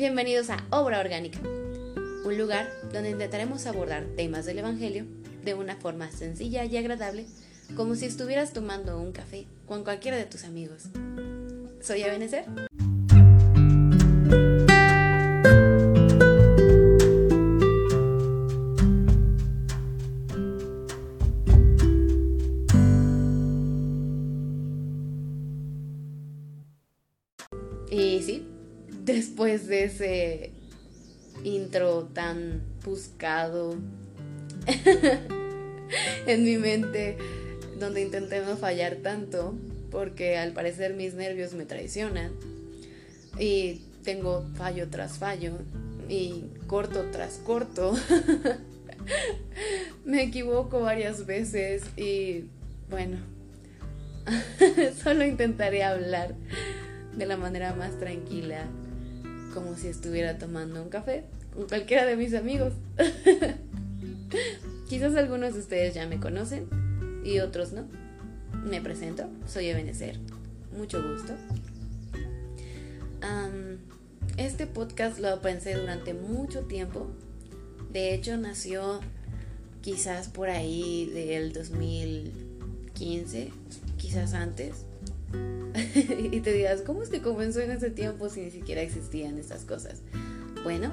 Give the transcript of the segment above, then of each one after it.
Bienvenidos a Obra Orgánica, un lugar donde intentaremos abordar temas del Evangelio de una forma sencilla y agradable, como si estuvieras tomando un café con cualquiera de tus amigos. Soy Ebenezer. Y sí, después de ese intro tan buscado en mi mente, donde intenté no fallar tanto, porque al parecer mis nervios me traicionan y tengo fallo tras fallo y corto tras corto. me equivoco varias veces y bueno, solo intentaré hablar de la manera más tranquila, como si estuviera tomando un café con cualquiera de mis amigos. Quizás algunos de ustedes ya me conocen y otros no. Me presento, soy Ebenezer. Mucho gusto. este podcast lo pensé durante mucho tiempo. De hecho, nació quizás por ahí del 2015, quizás antes. y te digas, ¿cómo es que comenzó en ese tiempo si ni siquiera existían estas cosas? Bueno,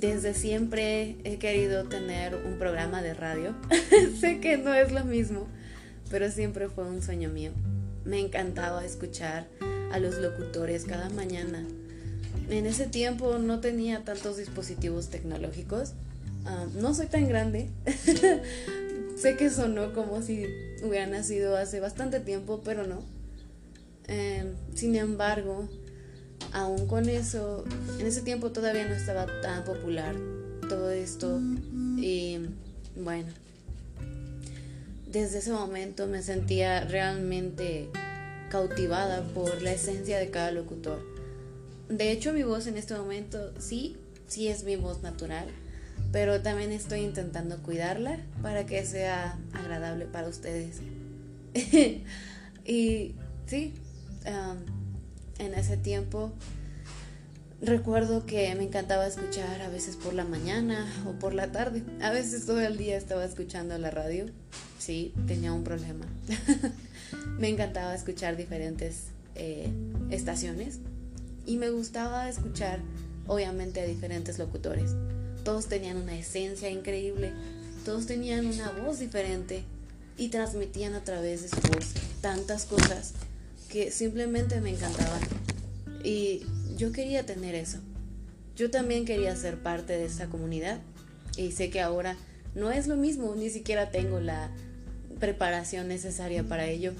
desde siempre he querido tener un programa de radio. sé que no es lo mismo, pero siempre fue un sueño mío. Me encantaba escuchar a los locutores cada mañana. En ese tiempo no tenía tantos dispositivos tecnológicos. no soy tan grande. sé que sonó como si hubiera nacido hace bastante tiempo, pero no. Em, sin embargo, aún con eso, en ese tiempo todavía no estaba tan popular todo esto. Y bueno, desde ese momento me sentía realmente cautivada por la esencia de cada locutor. De hecho, mi voz en este momento sí, sí es mi voz natural, pero también estoy intentando cuidarla para que sea agradable para ustedes. y sí, en ese tiempo recuerdo que me encantaba escuchar a veces por la mañana o por la tarde. A veces todo el día estaba escuchando la radio. Sí, tenía un problema. me encantaba escuchar diferentes eh, estaciones y me gustaba escuchar obviamente a diferentes locutores. Todos tenían una esencia increíble, todos tenían una voz diferente y transmitían a través de su voz tantas cosas que simplemente me encantaban. Y yo quería tener eso. Yo también quería ser parte de esa comunidad y sé que ahora no es lo mismo, ni siquiera tengo la preparación necesaria para ello.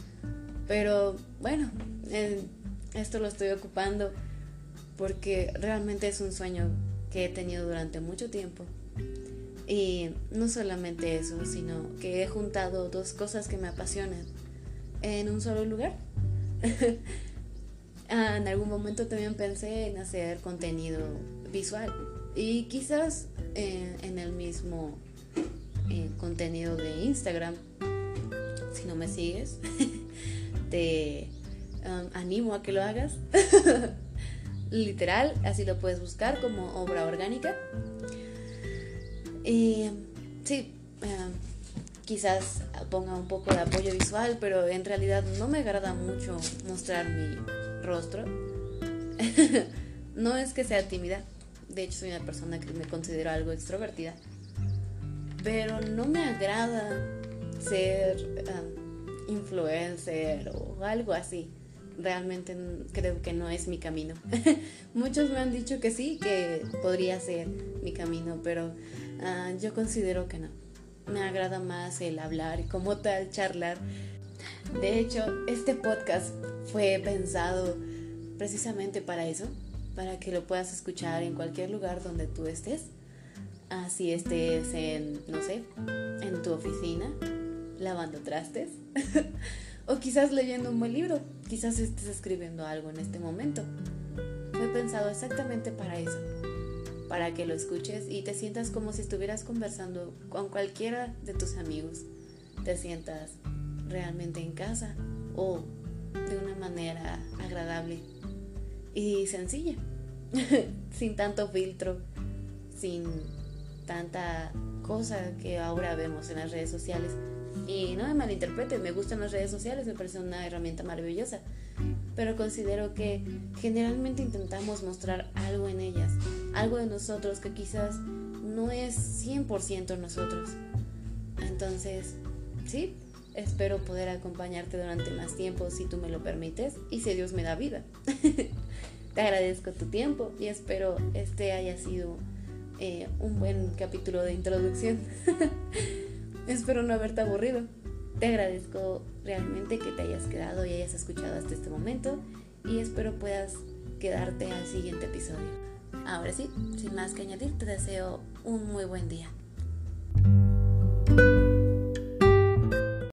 Pero bueno, esto lo estoy ocupando porque realmente es un sueño que he tenido durante mucho tiempo. Y no solamente eso, sino que he juntado dos cosas que me apasionan en un solo lugar. Ah, en algún momento también pensé en hacer contenido visual y quizás eh, en el mismo eh, contenido de Instagram, si no me sigues, te um, animo a que lo hagas. literal, así lo puedes buscar como obra orgánica. Y sí, eh, quizás ponga un poco de apoyo visual, pero en realidad no me agrada mucho mostrar mi rostro. no es que sea tímida, de hecho soy una persona que me considero algo extrovertida, pero no me agrada ser um, influencer o algo así realmente creo que no es mi camino. Muchos me han dicho que sí, que podría ser mi camino, pero ah, yo considero que no. Me agrada más el hablar y como tal charlar. De hecho, este podcast fue pensado precisamente para eso, para que lo puedas escuchar en cualquier lugar donde tú estés. Así estés en, no sé, en tu oficina, lavando trastes. O quizás leyendo un buen libro, quizás estés escribiendo algo en este momento. Fue pensado exactamente para eso, para que lo escuches y te sientas como si estuvieras conversando con cualquiera de tus amigos. Te sientas realmente en casa o de una manera agradable. y sencilla, sin tanto filtro, sin tanta cosa que ahora vemos en las redes sociales. Y no me malinterpreten, me gustan las redes sociales, me parece una herramienta maravillosa, pero considero que generalmente intentamos mostrar algo en ellas, algo de nosotros que quizás no es 100% nosotros. Entonces, sí, espero poder acompañarte durante más tiempo si tú me lo permites y si Dios me da vida. Te agradezco tu tiempo y espero este haya sido eh, un buen capítulo de introducción. espero no haberte aburrido. Te agradezco realmente que te hayas quedado y hayas escuchado hasta este momento y espero puedas quedarte al siguiente episodio. Ahora sí, sin más que añadir, te deseo un muy buen día.